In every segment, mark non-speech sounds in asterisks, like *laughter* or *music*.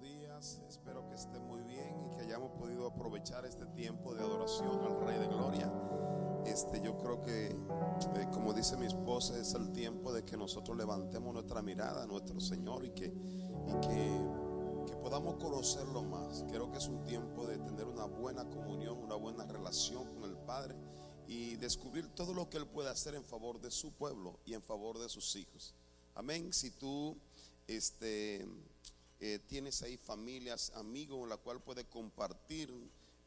días. Espero que estén muy bien y que hayamos podido aprovechar este tiempo de adoración al Rey de Gloria. Este, yo creo que, eh, como dice mi esposa, es el tiempo de que nosotros levantemos nuestra mirada a nuestro Señor y que, y que, que podamos conocerlo más. Creo que es un tiempo de tener una buena comunión, una buena relación con el Padre y descubrir todo lo que Él puede hacer en favor de su pueblo y en favor de sus hijos. Amén. Si tú este, eh, tienes ahí familias, amigos con la cual puedes compartir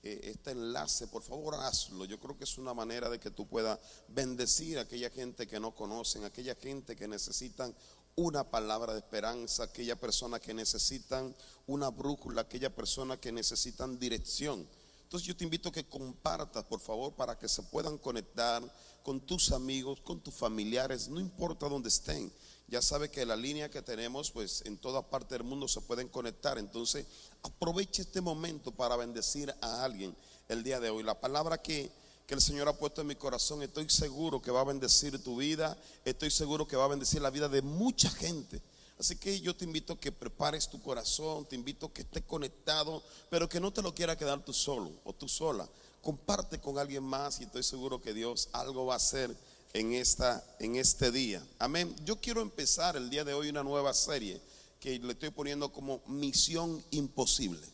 eh, este enlace, por favor hazlo. Yo creo que es una manera de que tú puedas bendecir a aquella gente que no conocen, aquella gente que necesitan una palabra de esperanza, aquella persona que necesitan una brújula, aquella persona que necesitan dirección. Entonces yo te invito a que compartas, por favor, para que se puedan conectar con tus amigos, con tus familiares, no importa dónde estén. Ya sabe que la línea que tenemos, pues en toda parte del mundo se pueden conectar. Entonces, aproveche este momento para bendecir a alguien el día de hoy. La palabra que, que el Señor ha puesto en mi corazón, estoy seguro que va a bendecir tu vida, estoy seguro que va a bendecir la vida de mucha gente. Así que yo te invito a que prepares tu corazón, te invito a que estés conectado, pero que no te lo quiera quedar tú solo o tú sola. Comparte con alguien más y estoy seguro que Dios algo va a hacer en, esta, en este día. Amén. Yo quiero empezar el día de hoy una nueva serie que le estoy poniendo como Misión Imposible.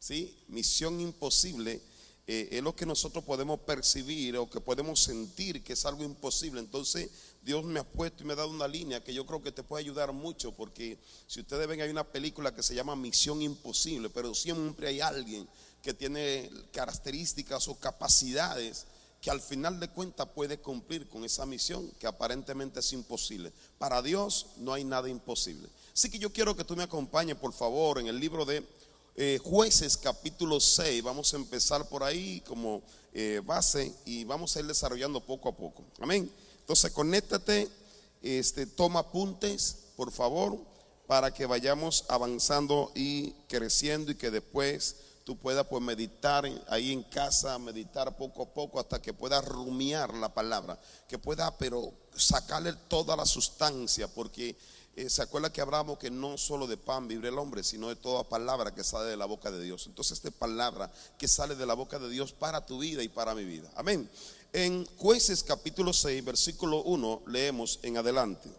¿Sí? Misión Imposible eh, es lo que nosotros podemos percibir o que podemos sentir que es algo imposible. Entonces Dios me ha puesto y me ha dado una línea que yo creo que te puede ayudar mucho porque si ustedes ven hay una película que se llama Misión Imposible, pero siempre hay alguien que tiene características o capacidades que al final de cuentas puede cumplir con esa misión que aparentemente es imposible. Para Dios no hay nada imposible. Así que yo quiero que tú me acompañes, por favor, en el libro de eh, Jueces capítulo 6. Vamos a empezar por ahí como eh, base y vamos a ir desarrollando poco a poco. Amén. Entonces, conéctate, este, toma apuntes, por favor, para que vayamos avanzando y creciendo y que después tú puedas pues meditar ahí en casa, meditar poco a poco hasta que puedas rumiar la palabra, que pueda pero sacarle toda la sustancia, porque eh, se acuerda que hablamos que no solo de pan vive el hombre, sino de toda palabra que sale de la boca de Dios. Entonces esta palabra que sale de la boca de Dios para tu vida y para mi vida. Amén. En jueces capítulo 6, versículo 1, leemos en adelante.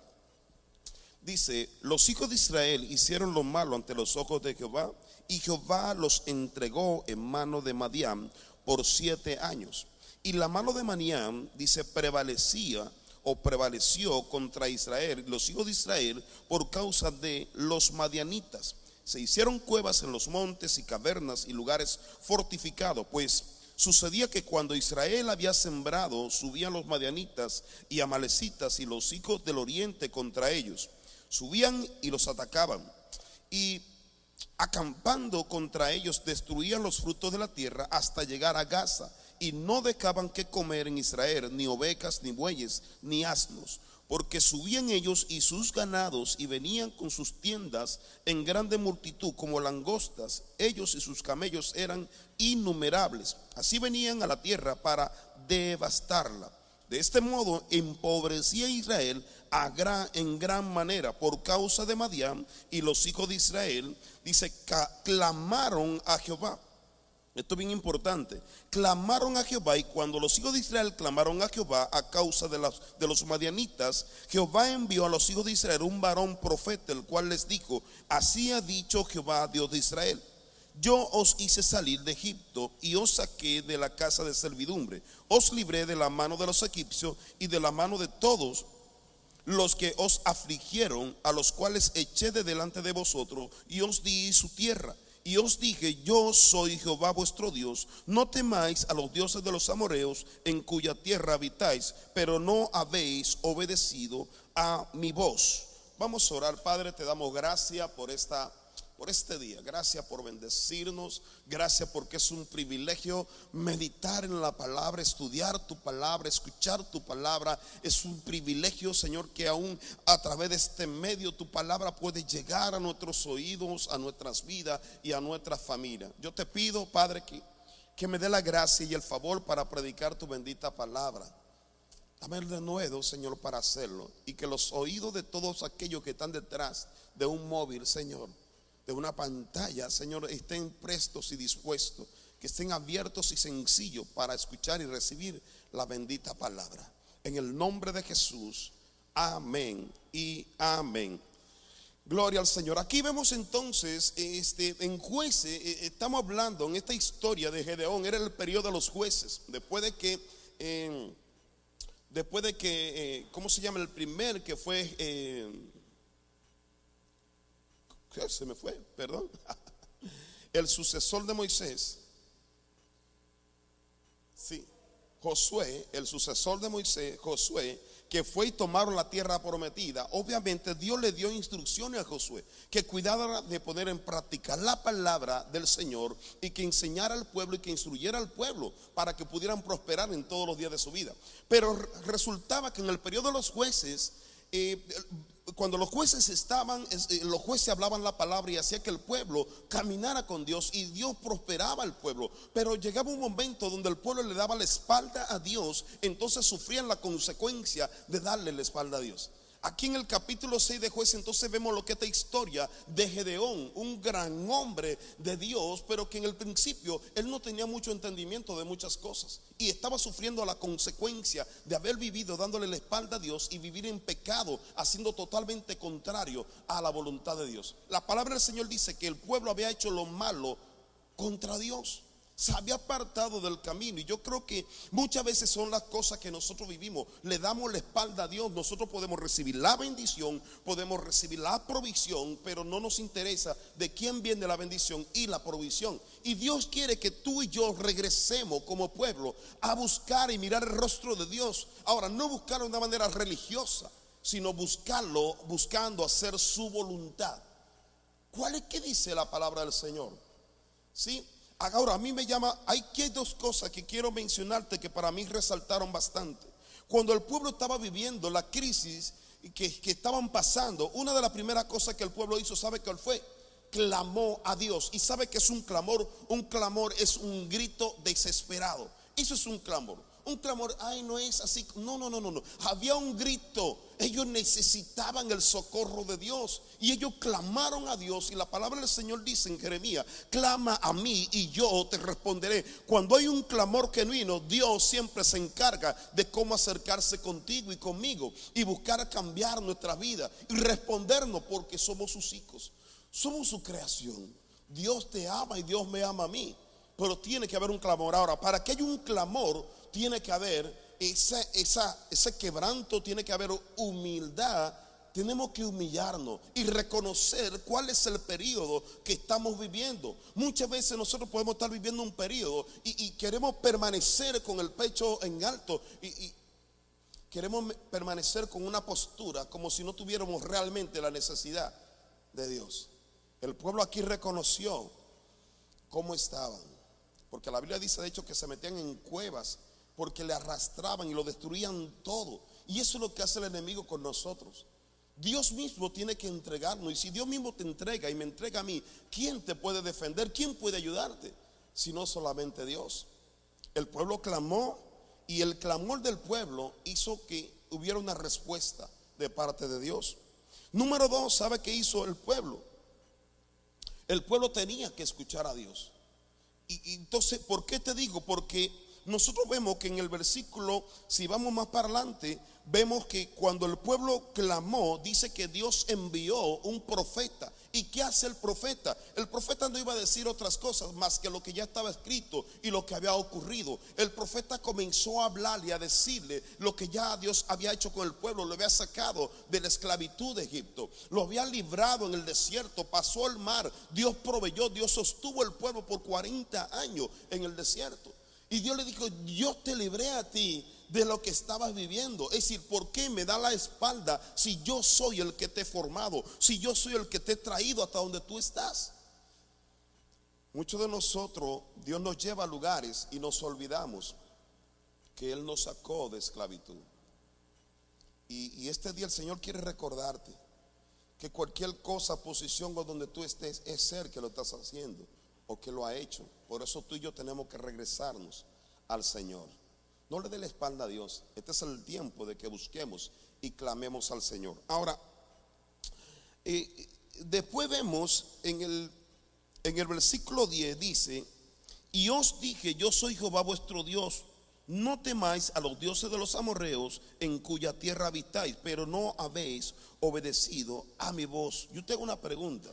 Dice, los hijos de Israel hicieron lo malo ante los ojos de Jehová y Jehová los entregó en mano de Madián por siete años. Y la mano de Madián, dice, prevalecía o prevaleció contra Israel, los hijos de Israel, por causa de los madianitas. Se hicieron cuevas en los montes y cavernas y lugares fortificados, pues sucedía que cuando Israel había sembrado, subían los madianitas y amalecitas y los hijos del oriente contra ellos. Subían y los atacaban. Y acampando contra ellos, destruían los frutos de la tierra hasta llegar a Gaza. Y no dejaban que comer en Israel ni ovejas, ni bueyes, ni asnos, porque subían ellos y sus ganados y venían con sus tiendas en grande multitud como langostas. Ellos y sus camellos eran innumerables. Así venían a la tierra para devastarla. De este modo empobrecía Israel a en gran manera por causa de Madián y los hijos de Israel, dice, clamaron a Jehová. Esto es bien importante. Clamaron a Jehová y cuando los hijos de Israel clamaron a Jehová a causa de, los, madianitas, Jehová envió a los hijos de Israel un varón profeta, el cual les dijo, así ha dicho Jehová, Dios de Israel. Yo os hice salir de Egipto y os saqué de la casa de servidumbre. Os libré de la mano de los egipcios y de la mano de todos los que os afligieron, a los cuales eché de delante de vosotros y os di su tierra. Y os dije, yo soy Jehová vuestro Dios, no temáis a los dioses de los amoreos en cuya tierra habitáis, pero no habéis obedecido a mi voz. Vamos a orar, Padre, te damos gracias por esta por este día. Gracias por bendecirnos. Gracias porque es un privilegio meditar en la palabra, estudiar tu palabra, escuchar tu palabra. Es un privilegio, Señor, que aún a través de este medio tu palabra puede llegar a nuestros oídos, a nuestras vidas y a nuestra familia. Yo te pido, Padre, que, me dé la gracia y el favor para predicar tu bendita palabra. Dame el denuedo, Señor, para hacerlo. Y que los oídos de todos aquellos que están detrás de un móvil, Señor, de una pantalla, Señor, estén prestos y dispuestos, que estén abiertos y sencillos para escuchar y recibir la bendita palabra. En el nombre de Jesús, amén y amén. Gloria al Señor. Aquí vemos entonces, este, en jueces, eh, estamos hablando en esta historia de Gedeón, era el periodo de los jueces, después de que, eh, después de que, eh, ¿cómo se llama? El primer que fue, se me fue, perdón, *laughs* el sucesor de Moisés, sí, Josué, el sucesor de Moisés, Josué, que fue y tomaron la tierra prometida, obviamente Dios le dio instrucciones a Josué que cuidara de poner en práctica la palabra del Señor y que enseñara al pueblo y que instruyera al pueblo para que pudieran prosperar en todos los días de su vida. Pero resultaba que en el periodo de los jueces, eh, cuando los jueces estaban, eh, los jueces hablaban la palabra y hacía que el pueblo caminara con Dios y Dios prosperaba al pueblo. Pero llegaba un momento donde el pueblo le daba la espalda a Dios, entonces sufrían la consecuencia de darle la espalda a Dios. Aquí en el capítulo 6 de jueces entonces vemos lo que esta historia de Gedeón, un gran hombre de Dios, pero que en el principio él no tenía mucho entendimiento de muchas cosas y estaba sufriendo la consecuencia de haber vivido dándole la espalda a Dios y vivir en pecado, haciendo totalmente contrario a la voluntad de Dios. La palabra del Señor dice que el pueblo había hecho lo malo contra Dios se había apartado del camino. Y yo creo que muchas veces son las cosas que nosotros vivimos. Le damos la espalda a Dios. Nosotros podemos recibir la bendición, podemos recibir la provisión, pero no nos interesa de quién viene la bendición y la provisión. Y Dios quiere que tú y yo regresemos como pueblo a buscar y mirar el rostro de Dios. Ahora, no buscarlo de una manera religiosa, sino buscarlo buscando hacer su voluntad. ¿Cuál es que dice la palabra del Señor? ¿Sí? Ahora, a mí me llama, hay que dos cosas que quiero mencionarte que para mí resaltaron bastante. Cuando el pueblo estaba viviendo la crisis que, que estaban pasando, una de las primeras cosas que el pueblo hizo, ¿sabe cuál fue? Clamó a Dios. Y sabe que es un clamor, un clamor es un grito desesperado. Eso es un clamor un clamor, ay, no es así. No, no, no, no, no. Había un grito. Ellos necesitaban el socorro de Dios. Y ellos clamaron a Dios. Y la palabra del Señor dice en Jeremías, clama a mí y yo te responderé. Cuando hay un clamor genuino, Dios siempre se encarga de cómo acercarse contigo y conmigo. Y buscar cambiar nuestra vida. Y respondernos porque somos sus hijos. Somos su creación. Dios te ama y Dios me ama a mí. Pero tiene que haber un clamor. Ahora, para que haya un clamor, tiene que haber esa, esa, ese quebranto, tiene que haber humildad. Tenemos que humillarnos y reconocer cuál es el periodo que estamos viviendo. Muchas veces nosotros podemos estar viviendo un periodo y, queremos permanecer con el pecho en alto y, y queremos permanecer con una postura como si no tuviéramos realmente la necesidad de Dios. El pueblo aquí reconoció cómo estaban, porque la Biblia dice de hecho que se metían en cuevas porque le arrastraban y lo destruían todo. Y eso es lo que hace el enemigo con nosotros. Dios mismo tiene que entregarnos. Y si Dios mismo te entrega y me entrega a mí, ¿quién te puede defender? ¿Quién puede ayudarte? Si no solamente Dios. El pueblo clamó y el clamor del pueblo hizo que hubiera una respuesta de parte de Dios. Número dos, ¿sabe qué hizo el pueblo? El pueblo tenía que escuchar a Dios. Y, entonces, ¿por qué te digo? Porque nosotros vemos que en el versículo, si vamos más para adelante, vemos que cuando el pueblo clamó, dice que Dios envió un profeta. ¿Y qué hace el profeta? El profeta no iba a decir otras cosas más que lo que ya estaba escrito y lo que había ocurrido. El profeta comenzó a hablarle a decirle lo que ya Dios había hecho con el pueblo, lo había sacado de la esclavitud de Egipto, lo había librado en el desierto, pasó el mar, Dios proveyó, Dios sostuvo el pueblo por 40 años en el desierto. Y Dios le dijo, yo te libré a ti de lo que estabas viviendo. Es decir, ¿por qué me da la espalda si yo soy el que te he formado? Si yo soy el que te he traído hasta donde tú estás. Muchos de nosotros, Dios nos lleva a lugares y nos olvidamos que Él nos sacó de esclavitud. Y, este día el Señor quiere recordarte que cualquier cosa, posición o donde tú estés, es ser que lo estás haciendo o que lo ha hecho. Por eso tú y yo tenemos que regresarnos al Señor. No le dé la espalda a Dios. Este es el tiempo de que busquemos y clamemos al Señor. Ahora, eh, después vemos en el, en el versículo 10 dice, y os dije, yo soy Jehová vuestro Dios, no temáis a los dioses de los amorreos en cuya tierra habitáis, pero no habéis obedecido a mi voz. Yo tengo una pregunta,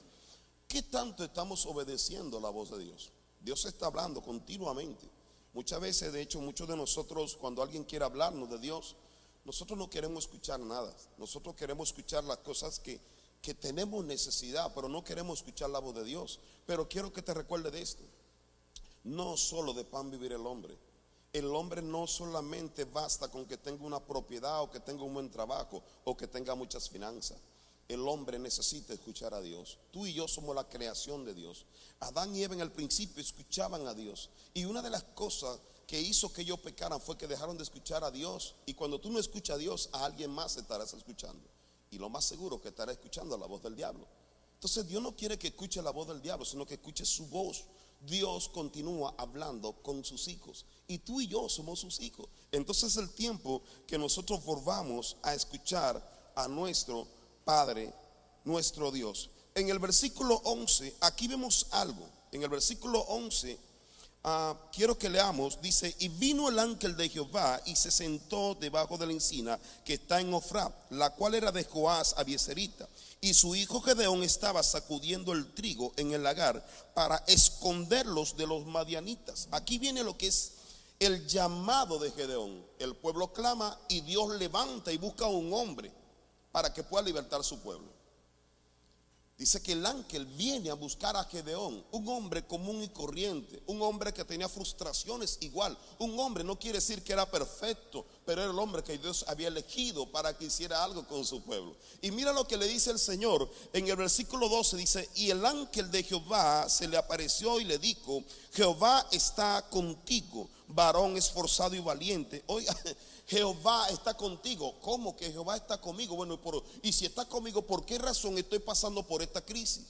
¿qué tanto estamos obedeciendo la voz de Dios? Dios está hablando continuamente. Muchas veces, de hecho, muchos de nosotros, cuando alguien quiere hablarnos de Dios, nosotros no queremos escuchar nada. Nosotros queremos escuchar las cosas que, que tenemos necesidad, pero no queremos escuchar la voz de Dios. Pero quiero que te recuerde de esto. No solo de pan vivir el hombre. El hombre no solamente basta con que tenga una propiedad o que tenga un buen trabajo o que tenga muchas finanzas. El hombre necesita escuchar a Dios. Tú y yo somos la creación de Dios. Adán y Eva en el principio escuchaban a Dios. Y una de las cosas que hizo que ellos pecaran fue que dejaron de escuchar a Dios. Y cuando tú no escuchas a Dios, a alguien más estarás escuchando. Y lo más seguro que estarás escuchando la voz del diablo. Entonces Dios no quiere que escuche la voz del diablo, sino que escuche su voz. Dios continúa hablando con sus hijos y tú y yo somos sus hijos. Entonces es el tiempo que nosotros volvamos a escuchar a nuestro Padre, nuestro Dios. En el versículo 11, aquí vemos algo. En el versículo 11, ah, quiero que leamos, dice, y vino el ángel de Jehová y se sentó debajo de la encina que está en Ofra, la cual era de Joás Abieserita y su hijo Gedeón estaba sacudiendo el trigo en el lagar para esconderlos de los madianitas. Aquí viene lo que es el llamado de Gedeón. El pueblo clama y Dios levanta y busca a un hombre para que pueda libertar su pueblo. Dice que el ángel viene a buscar a Gedeón, un hombre común y corriente, un hombre que tenía frustraciones igual. Un hombre no quiere decir que era perfecto, pero era el hombre que Dios había elegido para que hiciera algo con su pueblo. Y mira lo que le dice el Señor en el versículo 12, dice, y el ángel de Jehová se le apareció y le dijo, Jehová está contigo, varón esforzado y valiente. Oiga, Jehová está contigo. ¿Cómo que Jehová está conmigo? Bueno, y si está conmigo, ¿por qué razón estoy pasando por esta crisis?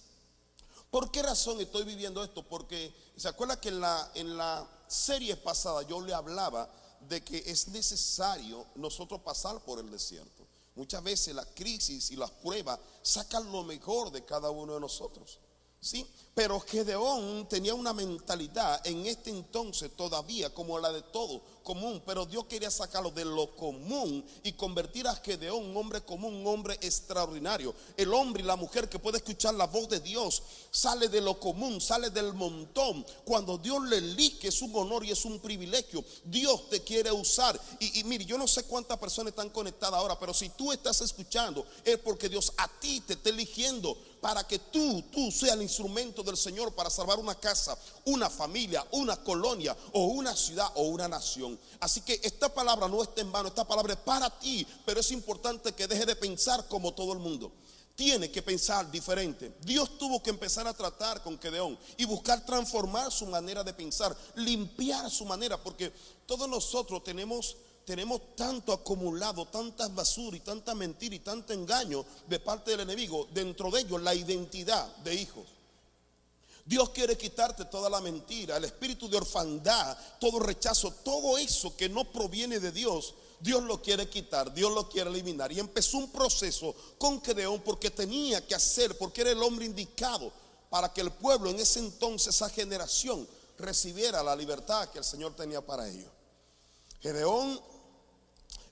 ¿Por qué razón estoy viviendo esto? Porque se acuerda que en la, en la serie pasada yo le hablaba de que es necesario nosotros pasar por el desierto. Muchas veces la crisis y las pruebas sacan lo mejor de cada uno de nosotros. ¿Sí? Pero Gedeón tenía una mentalidad en este entonces todavía como la de todo común, pero Dios quería sacarlo de lo común y convertir a Gedeón un hombre común, un hombre extraordinario. El hombre y la mujer que puede escuchar la voz de Dios sale de lo común, sale del montón. Cuando Dios le elige es un honor y es un privilegio. Dios te quiere usar. Y, y mire, yo no sé cuántas personas están conectadas ahora, pero si tú estás escuchando es porque Dios a ti te está eligiendo para que tú, tú seas el instrumento del Señor para salvar una casa, una familia, una colonia o una ciudad o una nación. Así que esta palabra no está en vano, esta palabra es para ti, pero es importante que deje de pensar como todo el mundo. Tiene que pensar diferente. Dios tuvo que empezar a tratar con Gedeón y buscar transformar su manera de pensar, limpiar su manera, porque todos nosotros tenemos tenemos tanto acumulado, tantas basura y tanta mentira y tanto engaño de parte del enemigo, dentro de ellos la identidad de hijos. Dios quiere quitarte toda la mentira, el espíritu de orfandad, todo rechazo, todo eso que no proviene de Dios. Dios lo quiere quitar, Dios lo quiere eliminar. Y empezó un proceso con Gedeón porque tenía que hacer, porque era el hombre indicado para que el pueblo en ese entonces, esa generación, recibiera la libertad que el Señor tenía para ellos. Gedeón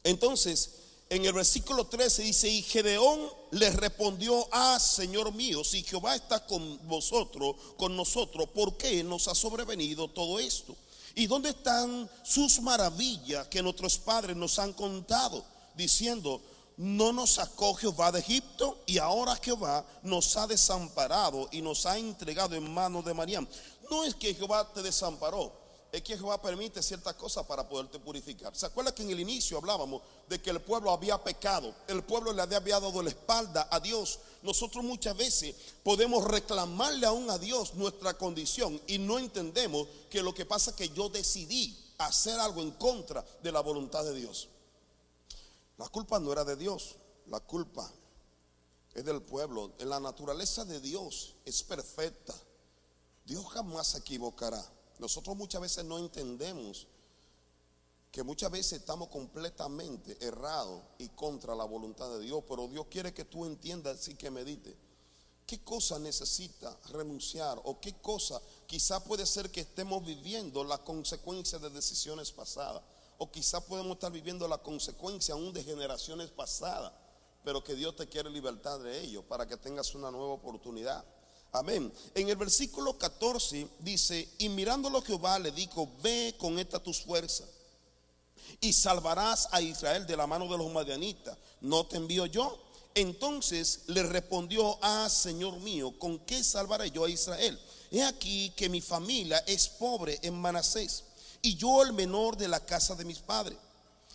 entonces, en el versículo 13 dice, y Gedeón le respondió, ah, Señor mío, si Jehová está con vosotros, con nosotros, ¿por qué nos ha sobrevenido todo esto? ¿Y dónde están sus maravillas que nuestros padres nos han contado? Diciendo, no nos sacó Jehová de Egipto y ahora Jehová nos ha desamparado y nos ha entregado en manos de María. No es que Jehová te desamparó, es que Jehová permite ciertas cosas para poderte purificar. ¿Se acuerda que en el inicio hablábamos de que el pueblo había pecado? El pueblo le había dado la espalda a Dios. Nosotros muchas veces podemos reclamarle aún a Dios nuestra condición y no entendemos que lo que pasa es que yo decidí hacer algo en contra de la voluntad de Dios. La culpa no era de Dios, la culpa es del pueblo. La naturaleza de Dios es perfecta. Dios jamás se equivocará. Nosotros muchas veces no entendemos que muchas veces estamos completamente errados y contra la voluntad de Dios, pero Dios quiere que tú entiendas y que medite ¿Qué cosa necesita renunciar? ¿O qué cosa quizá puede ser que estemos viviendo la consecuencia de decisiones pasadas? O quizá podemos estar viviendo la consecuencia aún de generaciones pasadas, pero que Dios te quiere libertad de ello para que tengas una nueva oportunidad. Amén. En el versículo 14 dice, y mirándolo Jehová le dijo, ve con esta tus fuerzas y salvarás a Israel de la mano de los madianitas. ¿No te envío yo? Entonces le respondió, ah, Señor mío, ¿con qué salvaré yo a Israel? He aquí que mi familia es pobre en Manasés y yo el menor de la casa de mis padres.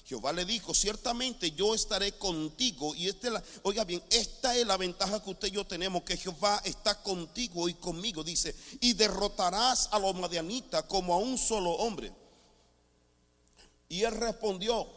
Jehová le dijo, ciertamente yo estaré contigo. Y esta la, oiga bien, esta es la ventaja que usted y yo tenemos, que Jehová está contigo y conmigo. Dice, y derrotarás a los madianitas como a un solo hombre. Y él respondió,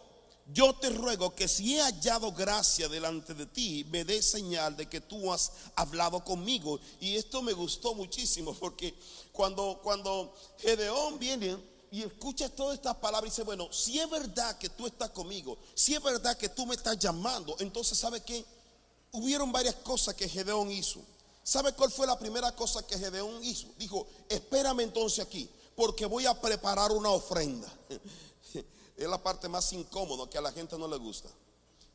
yo te ruego que si he hallado gracia delante de ti, me dé señal de que tú has hablado conmigo. Y esto me gustó muchísimo porque cuando, cuando Gedeón viene y escucha todas estas palabras y dice, bueno, si es verdad que tú estás conmigo, si es verdad que tú me estás llamando, entonces ¿sabe qué? Hubieron varias cosas que Gedeón hizo. ¿Sabe cuál fue la primera cosa que Gedeón hizo? Dijo, espérame entonces aquí, porque voy a preparar una ofrenda. *laughs* es la parte más incómoda que a la gente no le gusta.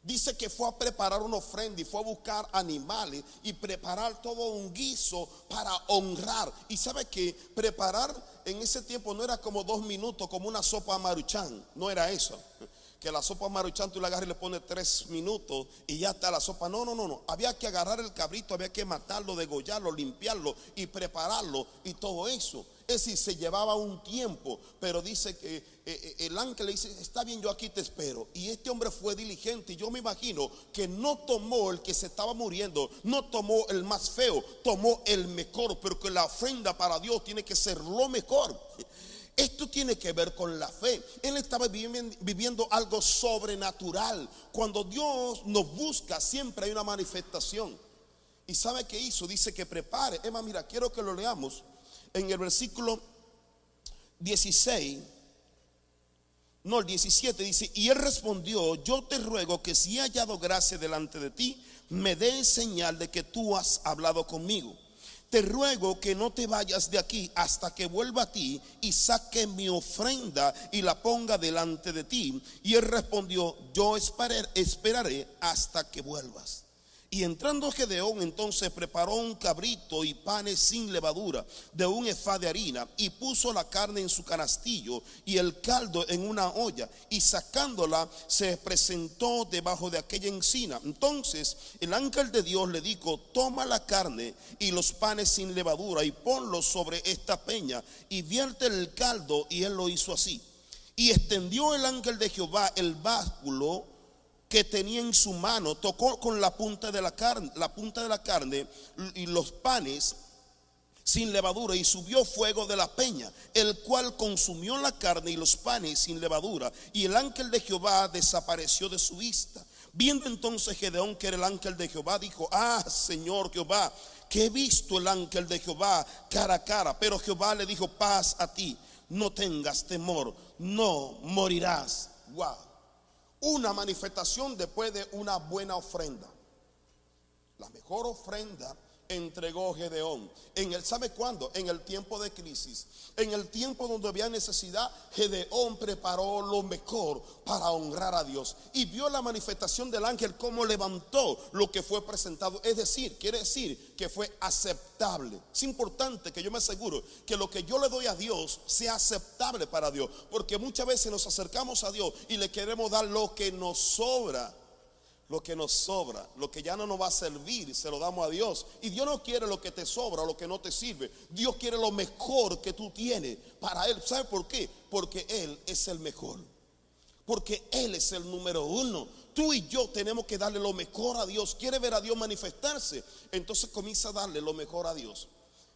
Dice que fue a preparar una ofrenda y fue a buscar animales y preparar todo un guiso para honrar. Y sabe que preparar en ese tiempo no era como dos minutos, como una sopa maruchan, no era eso. Que la sopa maruchan tú la agarras y le pones tres minutos y ya está la sopa. No, no, no, no. Había que agarrar el cabrito, había que matarlo, degollarlo, limpiarlo y prepararlo y todo eso. Es decir, se llevaba un tiempo, pero dice que eh, eh, el ángel le dice, está bien, yo aquí te espero. Y este hombre fue diligente y yo me imagino que no tomó el que se estaba muriendo, no tomó el más feo, tomó el mejor, pero que la ofrenda para Dios tiene que ser lo mejor. Esto tiene que ver con la fe. Él estaba viviendo, algo sobrenatural. Cuando Dios nos busca, siempre hay una manifestación. ¿Y sabe qué hizo? Dice que prepare. Emma, mira, quiero que lo leamos en el versículo 16, no, el 17 dice, y él respondió, yo te ruego que si he hallado gracia delante de ti, me dé señal de que tú has hablado conmigo. Te ruego que no te vayas de aquí hasta que vuelva a ti y saque mi ofrenda y la ponga delante de ti. Y él respondió, yo esperaré hasta que vuelvas. Y entrando Gedeón entonces preparó un cabrito y panes sin levadura de un efá de harina y puso la carne en su canastillo y el caldo en una olla y sacándola se presentó debajo de aquella encina. Entonces el ángel de Dios le dijo, toma la carne y los panes sin levadura y ponlos sobre esta peña y vierte el caldo y él lo hizo así. Y extendió el ángel de Jehová el básculo que tenía en su mano, tocó con la punta de la carne, la punta de la carne y los panes sin levadura y subió fuego de la peña, el cual consumió la carne y los panes sin levadura, y el ángel de Jehová desapareció de su vista. Viendo entonces Gedeón que era el ángel de Jehová, dijo, ah, Señor Jehová, que he visto el ángel de Jehová cara a cara, pero Jehová le dijo, paz a ti, no tengas temor, no morirás. Wow una manifestación después de una buena ofrenda. La mejor ofrenda entregó Gedeón. En el, ¿sabe cuándo? En el tiempo de crisis. En el tiempo donde había necesidad, Gedeón preparó lo mejor para honrar a Dios. Y vio la manifestación del ángel como levantó lo que fue presentado. Es decir, quiere decir que fue aceptable. Es importante que yo me aseguro que lo que yo le doy a Dios sea aceptable para Dios. Porque muchas veces nos acercamos a Dios y le queremos dar lo que nos sobra lo que nos sobra, lo que ya no nos va a servir, se lo damos a Dios. Y Dios no quiere lo que te sobra lo que no te sirve. Dios quiere lo mejor que tú tienes para Él. ¿Sabe por qué? Porque Él es el mejor. Porque Él es el número uno. Tú y yo tenemos que darle lo mejor a Dios. Quiere ver a Dios manifestarse. Entonces comienza a darle lo mejor a Dios.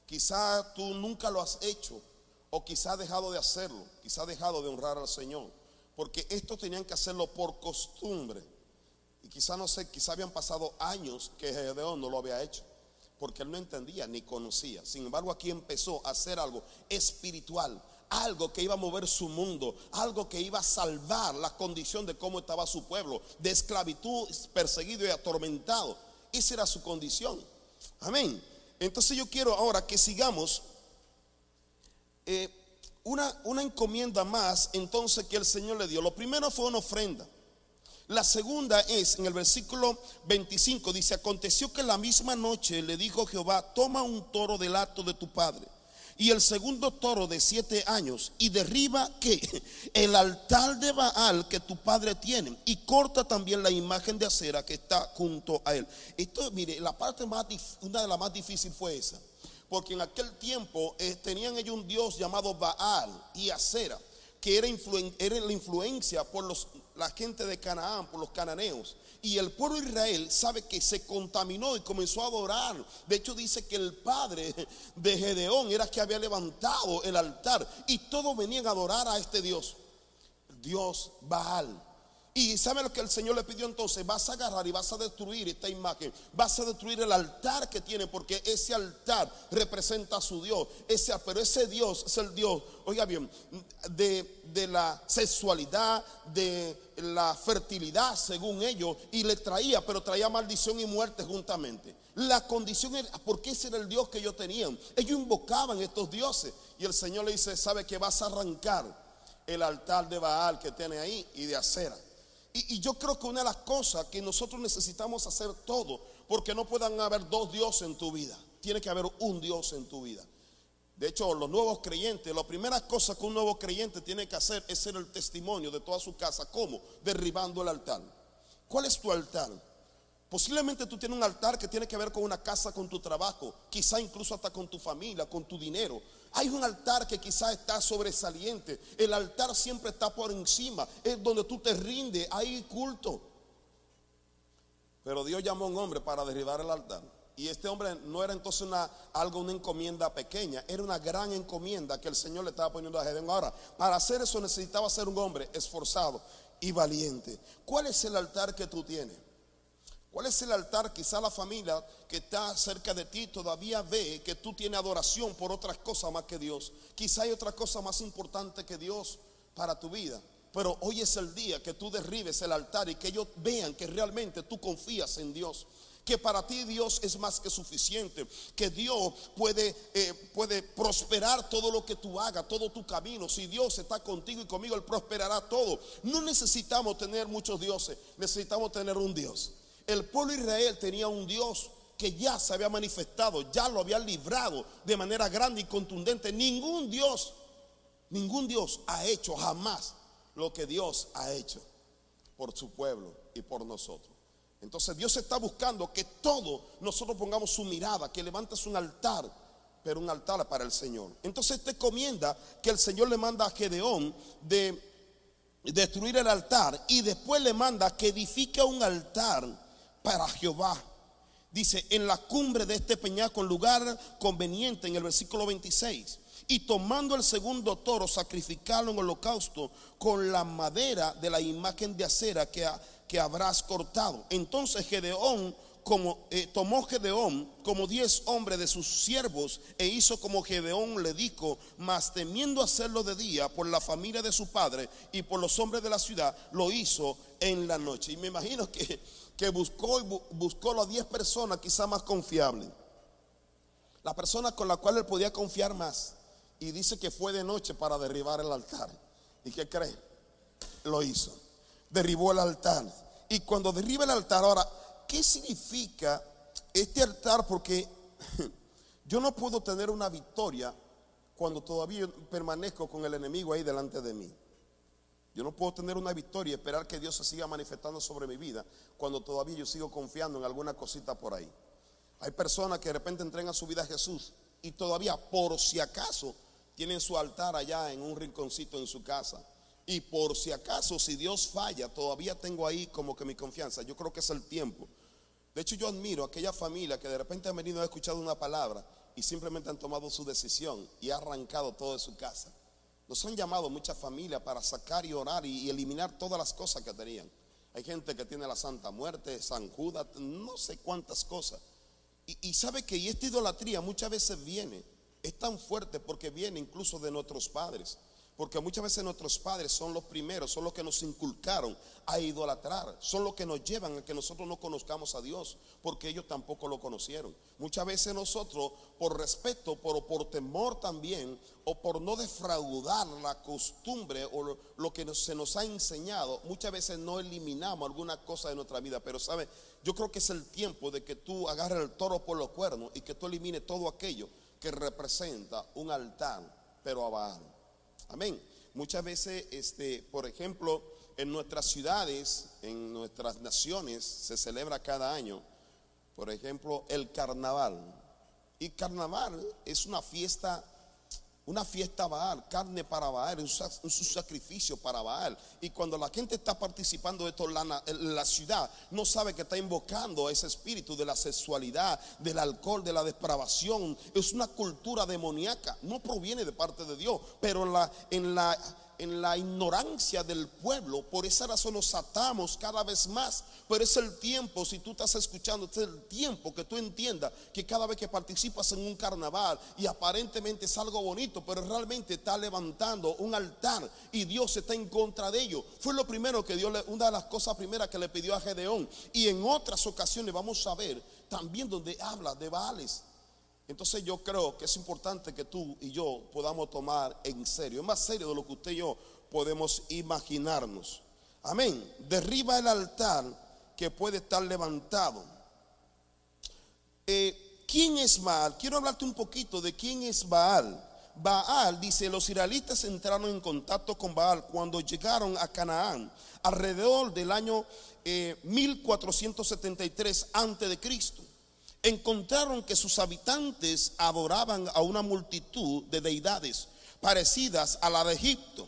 Quizá tú nunca lo has hecho. O quizá has dejado de hacerlo. Quizá has dejado de honrar al Señor. Porque esto tenían que hacerlo por costumbre. Quizá no sé, quizá habían pasado años que Gedeón no lo había hecho, porque él no entendía ni conocía. Sin embargo, aquí empezó a hacer algo espiritual, algo que iba a mover su mundo, algo que iba a salvar la condición de cómo estaba su pueblo, de esclavitud, perseguido y atormentado. Esa era su condición. Amén. Entonces yo quiero ahora que sigamos eh, una, una encomienda más entonces que el Señor le dio. Lo primero fue una ofrenda. La segunda es en el versículo 25, dice, aconteció que la misma noche le dijo Jehová, toma un toro del acto de tu padre y el segundo toro de siete años y derriba que *laughs* el altar de Baal que tu padre tiene y corta también la imagen de acera que está junto a él. Esto, mire, la parte más, una de las más difíciles fue esa, porque en aquel tiempo eh, tenían ellos un dios llamado Baal y acera, que era, era la influencia por los, la gente de Canaán, por los cananeos. Y el pueblo de Israel sabe que se contaminó y comenzó a adorar. De hecho dice que el padre de Gedeón era que había levantado el altar y todos venían a adorar a este Dios. Dios Baal. Y sabe lo que el Señor le pidió entonces, vas a agarrar y vas a destruir esta imagen, vas a destruir el altar que tiene, porque ese altar representa a su Dios, ese, pero ese Dios es el Dios, oiga bien, de, de la sexualidad, de la fertilidad, según ellos, y le traía, pero traía maldición y muerte juntamente. La condición era, porque ese era el Dios que ellos tenían. Ellos invocaban estos dioses, y el Señor le dice, sabe que vas a arrancar el altar de Baal que tiene ahí y de acera. Y, yo creo que una de las cosas que nosotros necesitamos hacer todo, porque no puedan haber dos dioses en tu vida, tiene que haber un Dios en tu vida. De hecho, los nuevos creyentes, la primera cosa que un nuevo creyente tiene que hacer es ser el testimonio de toda su casa. ¿Cómo? Derribando el altar. ¿Cuál es tu altar? Posiblemente tú tienes un altar que tiene que ver con una casa, con tu trabajo, quizá incluso hasta con tu familia, con tu dinero. Hay un altar que quizá está sobresaliente. El altar siempre está por encima. Es donde tú te rindes. Hay culto. Pero Dios llamó a un hombre para derribar el altar. Y este hombre no era entonces una, algo, una encomienda pequeña, era una gran encomienda que el Señor le estaba poniendo a Gedeón. Ahora, para hacer eso necesitaba ser un hombre esforzado y valiente. ¿Cuál es el altar que tú tienes? ¿Cuál es el altar? Quizá la familia que está cerca de ti todavía ve que tú tienes adoración por otras cosas más que Dios. Quizá hay otra cosa más importante que Dios para tu vida. Pero hoy es el día que tú derribes el altar y que ellos vean que realmente tú confías en Dios que para ti Dios es más que suficiente, que Dios puede, eh, puede prosperar todo lo que tú hagas, todo tu camino. Si Dios está contigo y conmigo, Él prosperará todo. No necesitamos tener muchos dioses, necesitamos tener un Dios. El pueblo de Israel tenía un Dios que ya se había manifestado, ya lo había librado de manera grande y contundente. Ningún Dios, ningún Dios ha hecho jamás lo que Dios ha hecho por su pueblo y por nosotros. Entonces Dios está buscando que todo nosotros pongamos su mirada, que levantes un altar, pero un altar para el Señor. Entonces te comienda que el Señor le manda a Gedeón de destruir el altar y después le manda que edifique un altar para Jehová. Dice, en la cumbre de este peñasco, en lugar conveniente, en el versículo 26. Y tomando el segundo toro, sacrificarlo en holocausto con la madera de la imagen de acera que, que habrás cortado. Entonces Gedeón como, eh, tomó Gedeón como diez hombres de sus siervos e hizo como Gedeón le dijo, mas temiendo hacerlo de día por la familia de su padre y por los hombres de la ciudad, lo hizo en la noche. Y me imagino que que buscó y buscó las 10 personas quizá más confiables. La persona con la cual él podía confiar más. Y dice que fue de noche para derribar el altar. ¿Y qué cree? Lo hizo. Derribó el altar. Y cuando derriba el altar, ahora, ¿qué significa este altar? Porque *laughs* yo no puedo tener una victoria cuando todavía permanezco con el enemigo ahí delante de mí. Yo no puedo tener una victoria y esperar que Dios se siga manifestando sobre mi vida cuando todavía yo sigo confiando en alguna cosita por ahí. Hay personas que de repente entregan su vida a Jesús y todavía por si acaso tienen su altar allá en un rinconcito en su casa. Y por si acaso, si Dios falla, todavía tengo ahí como que mi confianza. Yo creo que es el tiempo. De hecho, yo admiro a aquella familia que de repente han venido a escuchar una palabra y simplemente han tomado su decisión y ha arrancado todo de su casa. Nos han llamado muchas familias para sacar y orar y, eliminar todas las cosas que tenían. Hay gente que tiene la Santa Muerte, San Judas, no sé cuántas cosas. Y, sabe que esta idolatría muchas veces viene, es tan fuerte porque viene incluso de nuestros padres. Porque muchas veces nuestros padres son los primeros, son los que nos inculcaron a idolatrar, son los que nos llevan a que nosotros no conozcamos a Dios, porque ellos tampoco lo conocieron. Muchas veces nosotros, por respeto, por, por temor también, o por no defraudar la costumbre o lo, que se nos ha enseñado, muchas veces no eliminamos alguna cosa de nuestra vida. Pero sabe, yo creo que es el tiempo de que tú agarres el toro por los cuernos y que tú elimines todo aquello que representa un altar, pero a Amén. Muchas veces, este, por ejemplo, en nuestras ciudades, en nuestras naciones, se celebra cada año, por ejemplo, el carnaval. Y carnaval es una fiesta una fiesta Baal, carne para Baal, un sacrificio para Baal. Y cuando la gente está participando de esto, la, la ciudad no sabe que está invocando a ese espíritu de la sexualidad, del alcohol, de la depravación. Es una cultura demoníaca, no proviene de parte de Dios, pero la, en la en la ignorancia del pueblo. Por esa razón nos atamos cada vez más. Pero es el tiempo, si tú estás escuchando, es el tiempo que tú entiendas que cada vez que participas en un carnaval y aparentemente es algo bonito, pero realmente está levantando un altar y Dios está en contra de ello. Fue lo primero que Dios, una de las cosas primeras que le pidió a Gedeón. Y en otras ocasiones vamos a ver también donde habla de Baales. Entonces yo creo que es importante que tú y yo podamos tomar en serio, es más serio de lo que usted y yo podemos imaginarnos. Amén. Derriba el altar que puede estar levantado. Eh, ¿Quién es Baal? Quiero hablarte un poquito de quién es Baal. Baal, dice, los israelitas entraron en contacto con Baal cuando llegaron a Canaán, alrededor del año 1473 eh, antes de Cristo encontraron que sus habitantes adoraban a una multitud de deidades parecidas a la de Egipto.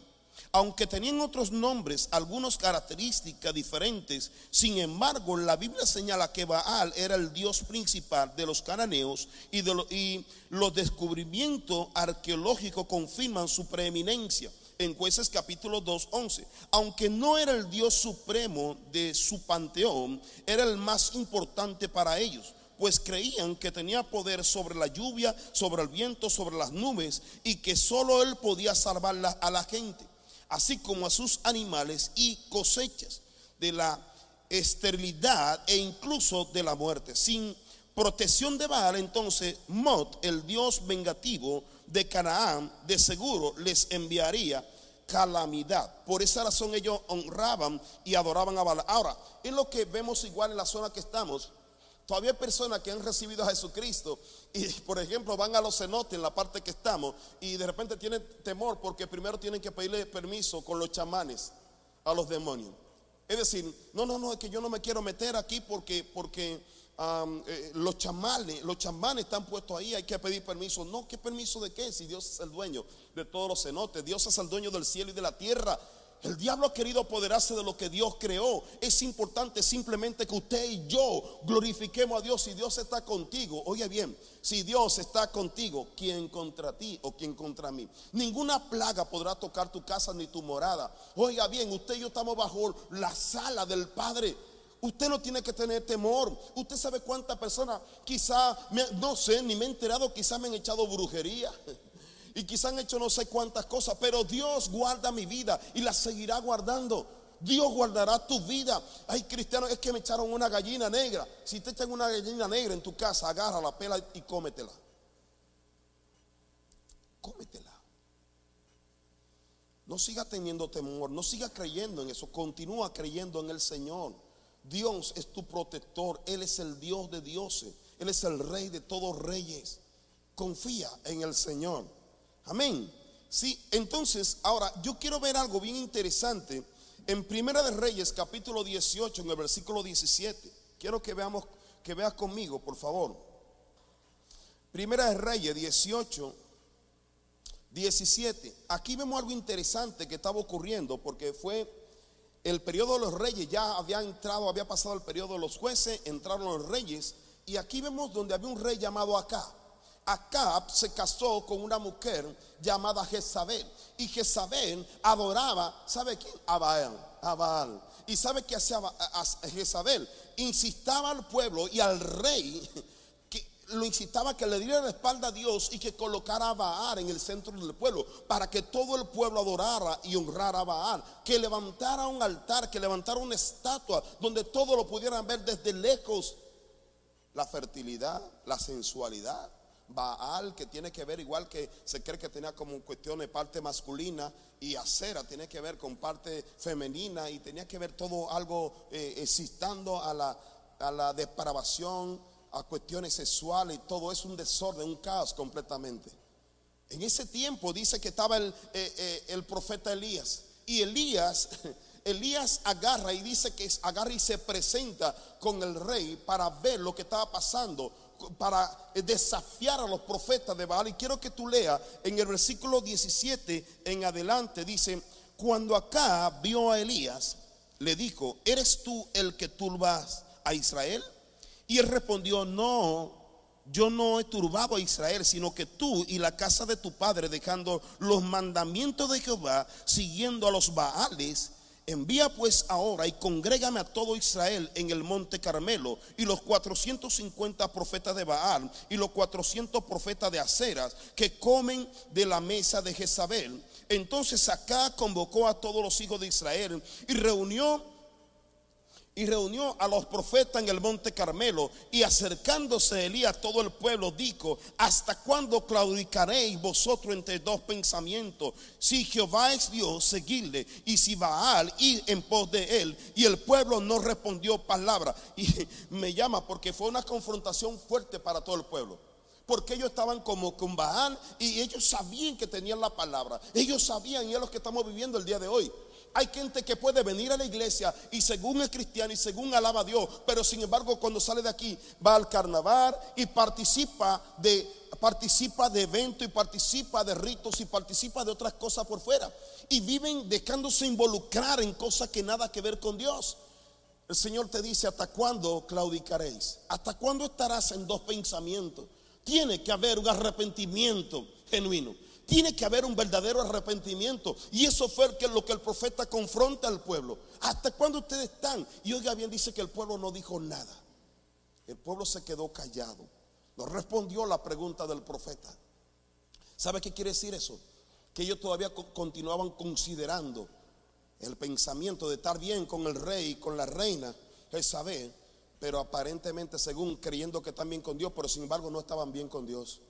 Aunque tenían otros nombres, algunas características diferentes, sin embargo, la Biblia señala que Baal era el dios principal de los cananeos y, y los descubrimientos arqueológicos confirman su preeminencia en jueces capítulo 2, 11. Aunque no era el Dios supremo de su panteón, era el más importante para ellos pues creían que tenía poder sobre la lluvia, sobre el viento, sobre las nubes y que solo él podía salvar a la gente, así como a sus animales y cosechas de la esterilidad e incluso de la muerte. Sin protección de Baal, entonces Mot, el dios vengativo de Canaán, de seguro les enviaría calamidad. Por esa razón ellos honraban y adoraban a Baal. Ahora, es lo que vemos igual en la zona que estamos Todavía hay personas que han recibido a Jesucristo y, por ejemplo, van a los cenotes en la parte que estamos y de repente tienen temor porque primero tienen que pedirle permiso con los chamanes a los demonios. Es decir, no, no, no, es que yo no me quiero meter aquí porque, porque eh, los chamanes, los chamanes están puestos ahí, hay que pedir permiso. No, ¿qué permiso de qué? Si Dios es el dueño de todos los cenotes, Dios es el dueño del cielo y de la tierra. El diablo ha querido apoderarse de lo que Dios creó. Es importante simplemente que usted y yo glorifiquemos a Dios. Si Dios está contigo, oye bien, si Dios está contigo, ¿quién contra ti o quién contra mí? Ninguna plaga podrá tocar tu casa ni tu morada. Oiga bien, usted y yo estamos bajo la sala del Padre. Usted no tiene que tener temor. Usted sabe cuántas personas, quizá, no sé, ni me he enterado, quizá me han echado brujería. *laughs* y quizá han hecho no sé cuántas cosas, pero Dios guarda mi vida y la seguirá guardando. Dios guardará tu vida. Hay cristianos, es que me echaron una gallina negra. Si te echan una gallina negra en tu casa, agarra la pela y cómetela. Cómetela. No siga teniendo temor, no siga creyendo en eso, continúa creyendo en el Señor. Dios es tu protector, Él es el Dios de dioses, Él es el Rey de todos reyes. Confía en el Señor. Amén. Sí, entonces, ahora yo quiero ver algo bien interesante en Primera de Reyes, capítulo 18, en el versículo 17. Quiero que veamos, que veas conmigo, por favor. Primera de Reyes 18, 17. Aquí vemos algo interesante que estaba ocurriendo porque fue el periodo de los reyes, ya había entrado, había pasado el periodo de los jueces, entraron los reyes y aquí vemos donde había un rey llamado Acá. Acab se casó con una mujer llamada Jezabel. Y Jezabel adoraba, ¿sabe quién? A. ¿Y sabe qué hacía Jezabel? Incitaba al pueblo y al rey que lo incitaba a que le diera la espalda a Dios y que colocara a Baal en el centro del pueblo, para que todo el pueblo adorara y honrara a Baal, que levantara un altar, que levantara una estatua donde todos lo pudieran ver desde lejos. La fertilidad, la sensualidad, Baal, que tiene que ver igual que se cree que tenía como cuestión de parte masculina y acera, tiene que ver con parte femenina y tenía que ver todo algo eh, existando a la, a la depravación, a cuestiones sexuales y todo es un desorden, un caos completamente. En ese tiempo dice que estaba el, eh, eh, el profeta Elías y Elías... *laughs* Elías agarra y dice que agarra y se presenta con el rey para ver lo que estaba pasando para desafiar a los profetas de Baal. Y quiero que tú leas en el versículo 17 en adelante, dice, cuando acá vio a Elías, le dijo, ¿eres tú el que turbas a Israel? Y él respondió, no, yo no he turbado a Israel, sino que tú y la casa de tu padre, dejando los mandamientos de Jehová, siguiendo a los Baales, Envía pues ahora y congrégame a todo Israel en el monte Carmelo y los 450 profetas de Baal y los 400 profetas de Aceras que comen de la mesa de Jezabel. Entonces acá convocó a todos los hijos de Israel y reunió y reunió a los profetas en el monte Carmelo y acercándose Elías todo el pueblo dijo, ¿hasta cuándo claudicaréis vosotros entre dos pensamientos? Si Jehová es Dios, seguidle, y si Baal, ir en pos de él. Y el pueblo no respondió palabra. *laughs* Y me llama porque fue una confrontación fuerte para todo el pueblo porque ellos estaban como con Baal y ellos sabían que tenían la palabra. Ellos sabían y es lo que estamos viviendo el día de hoy. Hay gente que puede venir a la iglesia y según es cristiano y según alaba a Dios, pero sin embargo cuando sale de aquí va al carnaval y participa de participa de eventos y participa de ritos y participa de otras cosas por fuera y viven dejándose involucrar en cosas que nada que ver con Dios. El Señor te dice, ¿hasta cuándo claudicaréis? ¿Hasta cuándo estarás en dos pensamientos? Tiene que haber un arrepentimiento genuino. Tiene que haber un verdadero arrepentimiento. Y eso fue lo que el profeta confronta al pueblo. ¿Hasta cuándo ustedes están? Y oiga bien, dice que el pueblo no dijo nada. El pueblo se quedó callado. No respondió la pregunta del profeta. ¿Sabe qué quiere decir eso? Que ellos todavía continuaban considerando el pensamiento de estar bien con el rey y con la reina Jezabel, pero aparentemente según creyendo que están bien con Dios, pero sin embargo no estaban bien con Dios.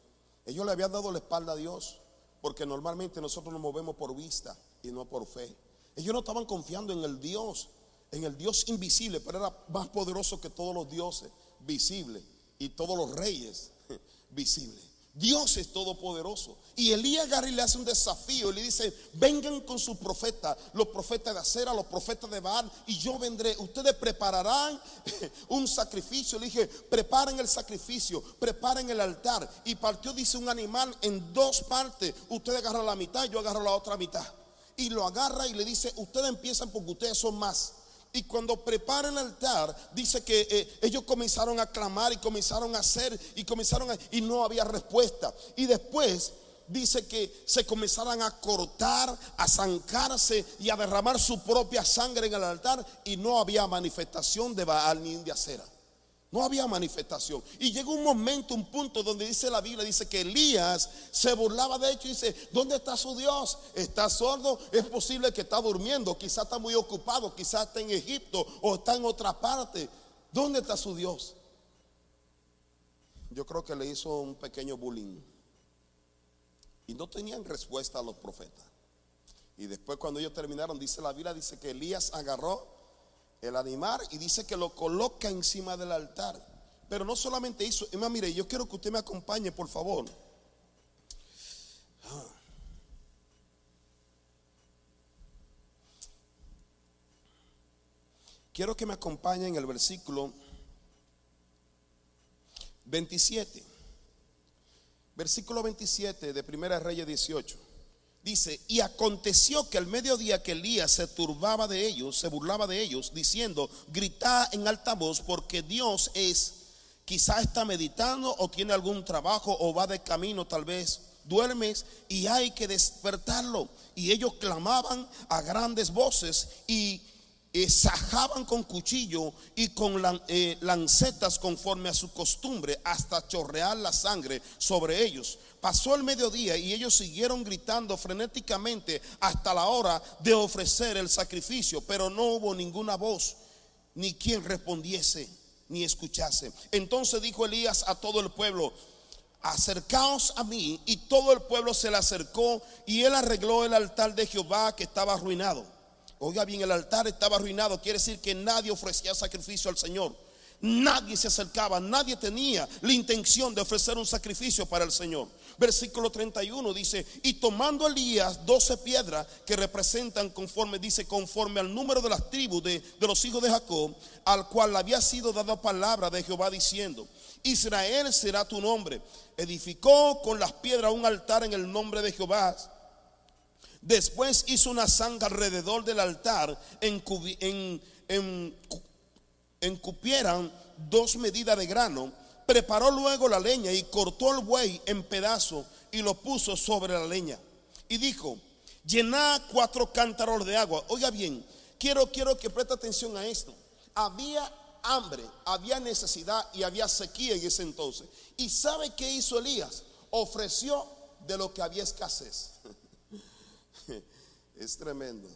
Ellos le habían dado la espalda a Dios. Porque normalmente nosotros nos movemos por vista y no por fe. Ellos no estaban confiando en el Dios, en el Dios invisible, pero era más poderoso que todos los dioses visibles y todos los reyes *laughs* visibles. Dios es todopoderoso. Y Elías Gary le hace un desafío y le dice, vengan con su profeta, los profetas de acera, los profetas de Baal, y yo vendré. Ustedes prepararán *laughs* un sacrificio. Le dije, preparen el sacrificio, preparen el altar. Y partió, dice, un animal en dos partes. Usted agarra la mitad, yo agarro la otra mitad. Y lo agarra y le dice, ustedes empiezan porque ustedes son más. Y cuando preparan el altar, dice que eh, ellos comenzaron a clamar y comenzaron a hacer y comenzaron a, y no había respuesta. Y después dice que se comenzaron a cortar, a zancarse y a derramar su propia sangre en el altar y no había manifestación de Baal ni de acera. No había manifestación. Y llegó un momento, un punto donde dice la Biblia, dice que Elías se burlaba de hecho y dice, ¿dónde está su Dios? ¿Está sordo? Es posible que está durmiendo, quizá está muy ocupado, quizá está en Egipto o está en otra parte. ¿Dónde está su Dios? Yo creo que le hizo un pequeño bullying. Y no tenían respuesta a los profetas. Y después cuando ellos terminaron, dice la Biblia, dice que Elías agarró el animal y dice que lo coloca encima del altar. Pero no solamente eso, Emma, mire, yo quiero que usted me acompañe, por favor. Ah. Quiero que me acompañe en el versículo 27. Versículo 27 de Primera Reyes 18. Dice, y aconteció que al mediodía que Elías se turbaba de ellos, se burlaba de ellos, diciendo, grita en alta voz porque Dios es, quizá está meditando o tiene algún trabajo o va de camino tal vez. Duermes y hay que despertarlo. Y ellos clamaban a grandes voces y eh, con cuchillo y con eh, lancetas conforme a su costumbre hasta chorrear la sangre sobre ellos. Pasó el mediodía y ellos siguieron gritando frenéticamente hasta la hora de ofrecer el sacrificio, pero no hubo ninguna voz, ni quien respondiese, ni escuchase. Entonces dijo Elías a todo el pueblo, acercaos a mí, y todo el pueblo se le acercó, y él arregló el altar de Jehová que estaba arruinado Oiga bien, el altar estaba arruinado. Quiere decir que nadie ofrecía sacrificio al Señor. Nadie se acercaba, nadie tenía la intención de ofrecer un sacrificio para el Señor. Versículo 31 dice, y tomando Elías doce piedras que representan conforme, dice, conforme al número de las tribus de, de los hijos de Jacob, al cual había sido dada palabra de Jehová diciendo, Israel será tu nombre. Edificó con las piedras un altar en el nombre de Jehová Después hizo una zanja alrededor del altar, en, en, encupieran dos medidas de grano, preparó luego la leña y cortó el buey en pedazos y lo puso sobre la leña. Y dijo, llená cuatro cántaros de agua. Oiga bien, quiero, quiero que preste atención a esto. Había hambre, había necesidad y había sequía en ese entonces. ¿Y sabe qué hizo Elías? Ofreció de lo que había escasez. *laughs* *laughs* Es tremendo.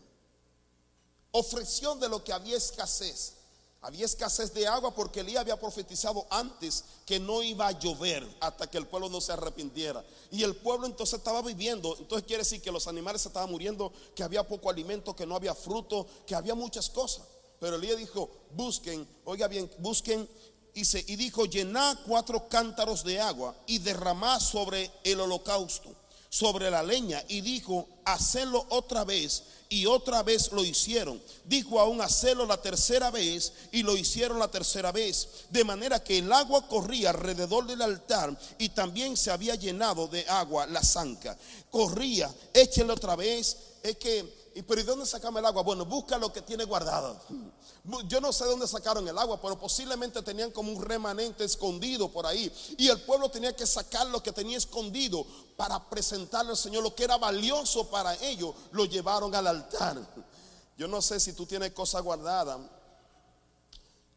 Ofreció de lo que había escasez. Había escasez de agua porque Elías había profetizado antes que no iba a llover hasta que el pueblo no se arrepintiera. Y el pueblo entonces estaba viviendo. Entonces quiere decir que los animales estaban muriendo, que había poco alimento, que no había fruto, que había muchas cosas. Pero Elías dijo, busquen, oiga bien, busquen. y dijo, llená cuatro cántaros de agua y derramá sobre el holocausto sobre la leña y dijo, hacerlo otra vez. Y otra vez lo hicieron. Dijo aún hacerlo la tercera vez y lo hicieron la tercera vez. De manera que el agua corría alrededor del altar y también se había llenado de agua la zanca. Corría, échenlo otra vez. Es que ¿Y pero ¿y dónde sacamos el agua? Bueno, busca lo que tiene guardado. *laughs* Yo no sé dónde sacaron el agua, pero posiblemente tenían como un remanente escondido por ahí. Y el pueblo tenía que sacar lo que tenía escondido para presentarle al Señor lo que era valioso para ellos. Lo llevaron al altar. *laughs* Yo no sé si tú tienes cosas guardadas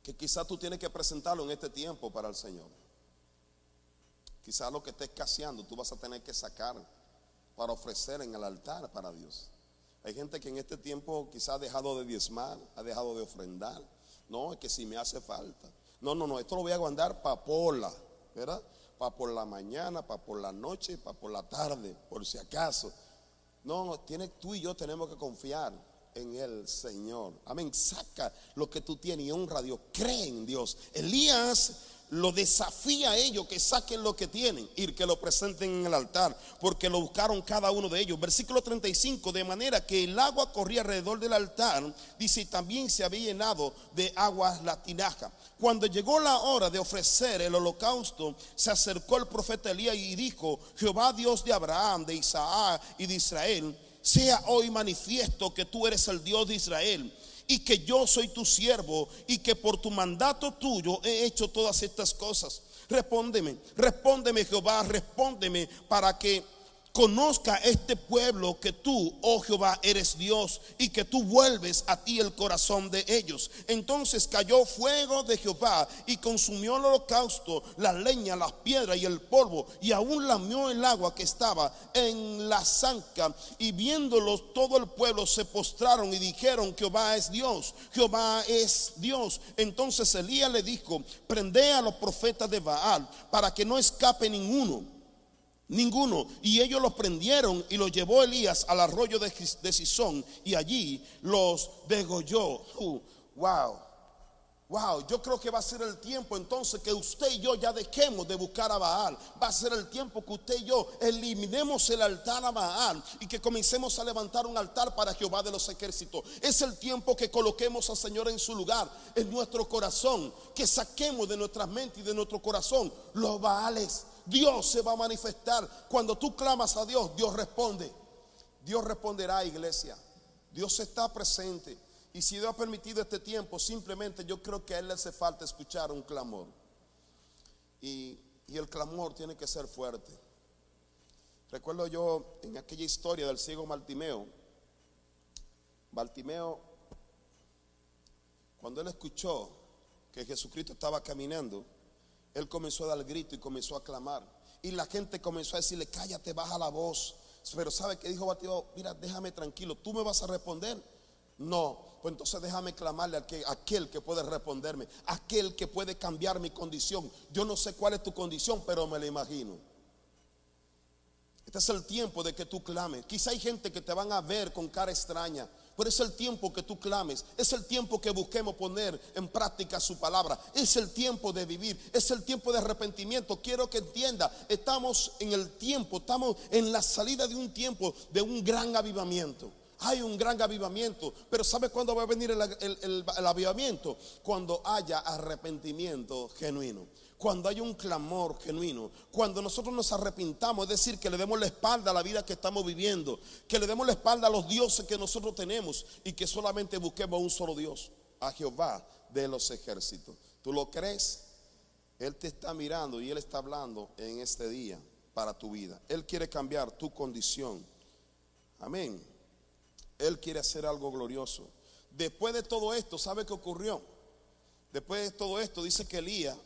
que quizás tú tienes que presentarlo en este tiempo para el Señor. Quizás lo que estés escaseando tú vas a tener que sacar para ofrecer en el altar para Dios. Hay gente que en este tiempo quizá ha dejado de diezmar, ha dejado de ofrendar. No, es que si me hace falta. No, no, no, esto lo voy a guardar para pola, ¿verdad? Para por la mañana, para por la noche, para por la tarde, por si acaso. No, tiene, tú y yo tenemos que confiar en el Señor. Amén. Saca lo que tú tienes y honra a Dios. Cree en Dios. Elías lo desafía a ellos que saquen lo que tienen y que lo presenten en el altar, porque lo buscaron cada uno de ellos. Versículo 35, de manera que el agua corría alrededor del altar, dice, también se había llenado de agua la tinaja. Cuando llegó la hora de ofrecer el holocausto, se acercó el profeta Elías y dijo, Jehová Dios de Abraham, de Isaac y de Israel, sea hoy manifiesto que tú eres el Dios de Israel y que yo soy tu siervo y que por tu mandato tuyo he hecho todas estas cosas. Respóndeme, respóndeme Jehová, respóndeme para que conozca este pueblo que tú, oh Jehová, eres Dios y que tú vuelves a ti el corazón de ellos. Entonces cayó fuego de Jehová y consumió el holocausto, la leña, las piedras y el polvo, y aún lamió el agua que estaba en la zanca. Y viéndolos todo el pueblo se postraron y dijeron, Jehová es Dios, Jehová es Dios. Entonces Elías le dijo, prende a los profetas de Baal para que no escape ninguno Ninguno. Y ellos los prendieron y los llevó Elías al arroyo de, de Sison y allí los degolló. Wow. Wow, yo creo que va a ser el tiempo entonces que usted y yo ya dejemos de buscar a Baal. Va a ser el tiempo que usted y yo eliminemos el altar a Baal y que comencemos a levantar un altar para Jehová de los ejércitos. Es el tiempo que coloquemos al Señor en su lugar, en nuestro corazón, que saquemos de nuestra mente y de nuestro corazón los Baales Dios se va a manifestar. Cuando tú clamas a Dios, Dios responde. Dios responderá, iglesia. Dios está presente. Y si Dios ha permitido este tiempo, simplemente yo creo que a Él le hace falta escuchar un clamor. Y, el clamor tiene que ser fuerte. Recuerdo yo en aquella historia del ciego Bartimeo. Bartimeo Cuando él escuchó que Jesucristo estaba caminando, él comenzó a dar grito y comenzó a clamar. Y la gente comenzó a decirle, cállate, baja la voz. Pero ¿sabe que dijo Bateo? Mira, déjame tranquilo, ¿tú me vas a responder? No, pues entonces déjame clamarle a aquel, aquel que puede responderme, aquel que puede cambiar mi condición. Yo no sé cuál es tu condición, pero me la imagino. Este es el tiempo de que tú clames. Quizá hay gente que te van a ver con cara extraña, pero es el tiempo que tú clames, es el tiempo que busquemos poner en práctica su palabra, es el tiempo de vivir, es el tiempo de arrepentimiento. Quiero que entienda, estamos en el tiempo, estamos en la salida de un tiempo de un gran avivamiento. Hay un gran avivamiento, pero ¿sabe cuándo va a venir el, el avivamiento? Cuando haya arrepentimiento genuino cuando hay un clamor genuino, cuando nosotros nos arrepintamos, es decir, que le demos la espalda a la vida que estamos viviendo, que le demos la espalda a los dioses que nosotros tenemos y que solamente busquemos a un solo Dios, a Jehová de los ejércitos. ¿Tú lo crees? Él te está mirando y Él está hablando en este día para tu vida. Él quiere cambiar tu condición. Amén. Él quiere hacer algo glorioso. Después de todo esto, ¿sabe qué ocurrió? Después de todo esto, dice que Elías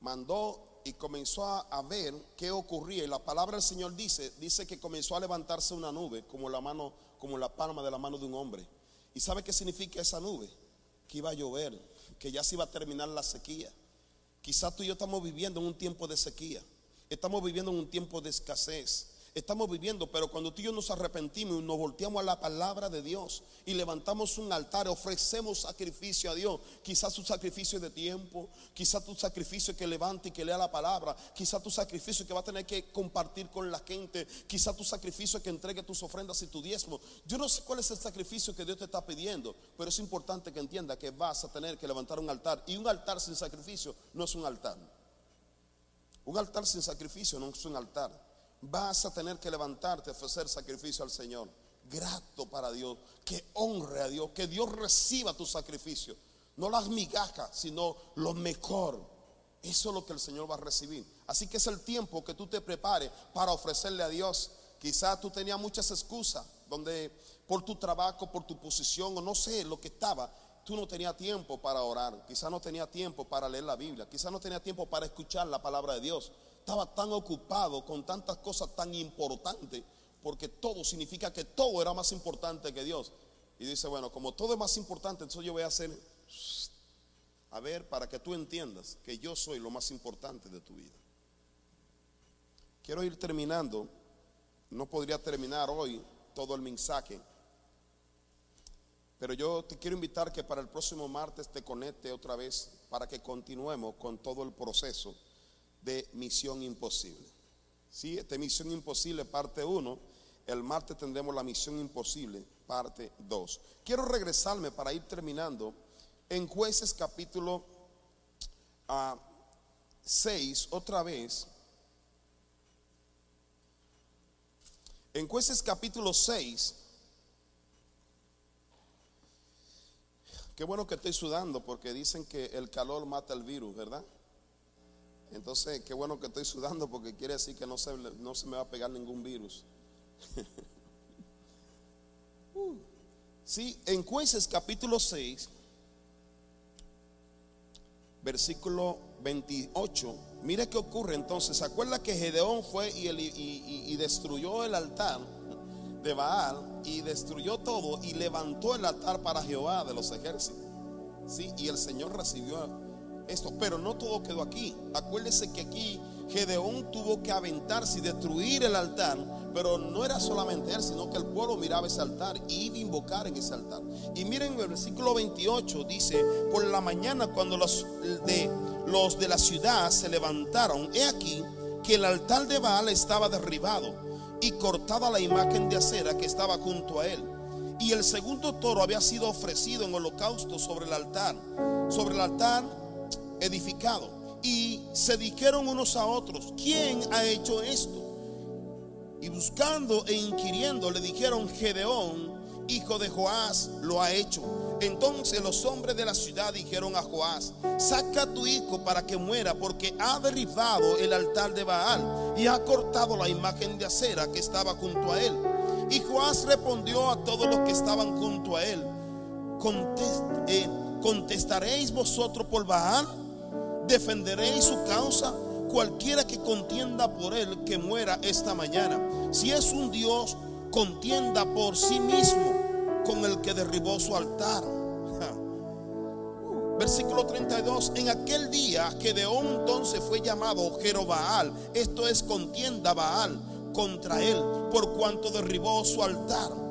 mandó y comenzó a, ver qué ocurría. Y la palabra del Señor dice, dice que comenzó a levantarse una nube como la mano, como la palma de la mano de un hombre. ¿Y sabe qué significa esa nube? Que iba a llover, que ya se iba a terminar la sequía. Quizás tú y yo estamos viviendo en un tiempo de sequía. Estamos viviendo en un tiempo de escasez estamos viviendo, pero cuando tú y yo nos arrepentimos y nos volteamos a la palabra de Dios y levantamos un altar, ofrecemos sacrificio a Dios, quizás tu sacrificio de tiempo, quizás tu sacrificio que levante y que lea la palabra, quizás tu sacrificio que va a tener que compartir con la gente, quizás tu sacrificio que entregue tus ofrendas y tu diezmo. Yo no sé cuál es el sacrificio que Dios te está pidiendo, pero es importante que entienda que vas a tener que levantar un altar y un altar sin sacrificio no es un altar. Un altar sin sacrificio no es un altar vas a tener que levantarte a ofrecer sacrificio al Señor. Grato para Dios, que honre a Dios, que Dios reciba tu sacrificio. No las migajas, sino lo mejor. Eso es lo que el Señor va a recibir. Así que es el tiempo que tú te prepares para ofrecerle a Dios. Quizás tú tenías muchas excusas, donde por tu trabajo, por tu posición, o no sé lo que estaba, tú no tenías tiempo para orar. Quizás no tenía tiempo para leer la Biblia. Quizás no tenía tiempo para escuchar la palabra de Dios estaba tan ocupado con tantas cosas tan importantes, porque todo significa que todo era más importante que Dios. Y dice, bueno, como todo es más importante, entonces yo voy a hacer, a ver, para que tú entiendas que yo soy lo más importante de tu vida. Quiero ir terminando, no podría terminar hoy todo el mensaje, pero yo te quiero invitar que para el próximo martes te conecte otra vez para que continuemos con todo el proceso de Misión Imposible. ¿Sí? Esta Misión Imposible, parte 1. El martes tendremos la Misión Imposible, parte 2. Quiero regresarme para ir terminando en jueces capítulo 6, ah, otra vez. En jueces capítulo 6. Qué bueno que estoy sudando porque dicen que el calor mata el virus, ¿verdad? Entonces, qué bueno que estoy sudando porque quiere decir que no se, no se me va a pegar ningún virus. *laughs* Uh. sí, en jueces capítulo 6, versículo 28, mire qué ocurre entonces. ¿Se acuerda que Gedeón fue y, y destruyó el altar de Baal y destruyó todo y levantó el altar para Jehová de los ejércitos? Sí, y el Señor recibió esto, pero no todo quedó aquí. Acuérdese que aquí Gedeón tuvo que aventarse y destruir el altar, pero no era solamente él, sino que el pueblo miraba ese altar y iba a invocar en ese altar. Y miren el versículo 28 dice, por la mañana cuando los de los de la ciudad se levantaron, he aquí que el altar de Baal estaba derribado y cortada la imagen de acera que estaba junto a él. Y el segundo toro había sido ofrecido en holocausto sobre el altar. Sobre el altar edificado. Y se dijeron unos a otros, ¿quién ha hecho esto? Y buscando e inquiriendo le dijeron, Gedeón, hijo de Joás, lo ha hecho. Entonces los hombres de la ciudad dijeron a Joás, saca a tu hijo para que muera, porque ha derribado el altar de Baal y ha cortado la imagen de acera que estaba junto a él. Y Joás respondió a todos los que estaban junto a él, conteste, ¿Contestaréis vosotros por Baal? ¿Defenderéis su causa? Cualquiera que contienda por él, que muera esta mañana. Si es un Dios, contienda por sí mismo con el que derribó su altar. Versículo 32. En aquel día Gedeón entonces fue llamado Jerobaal. Esto es contienda Baal contra él por cuanto derribó su altar.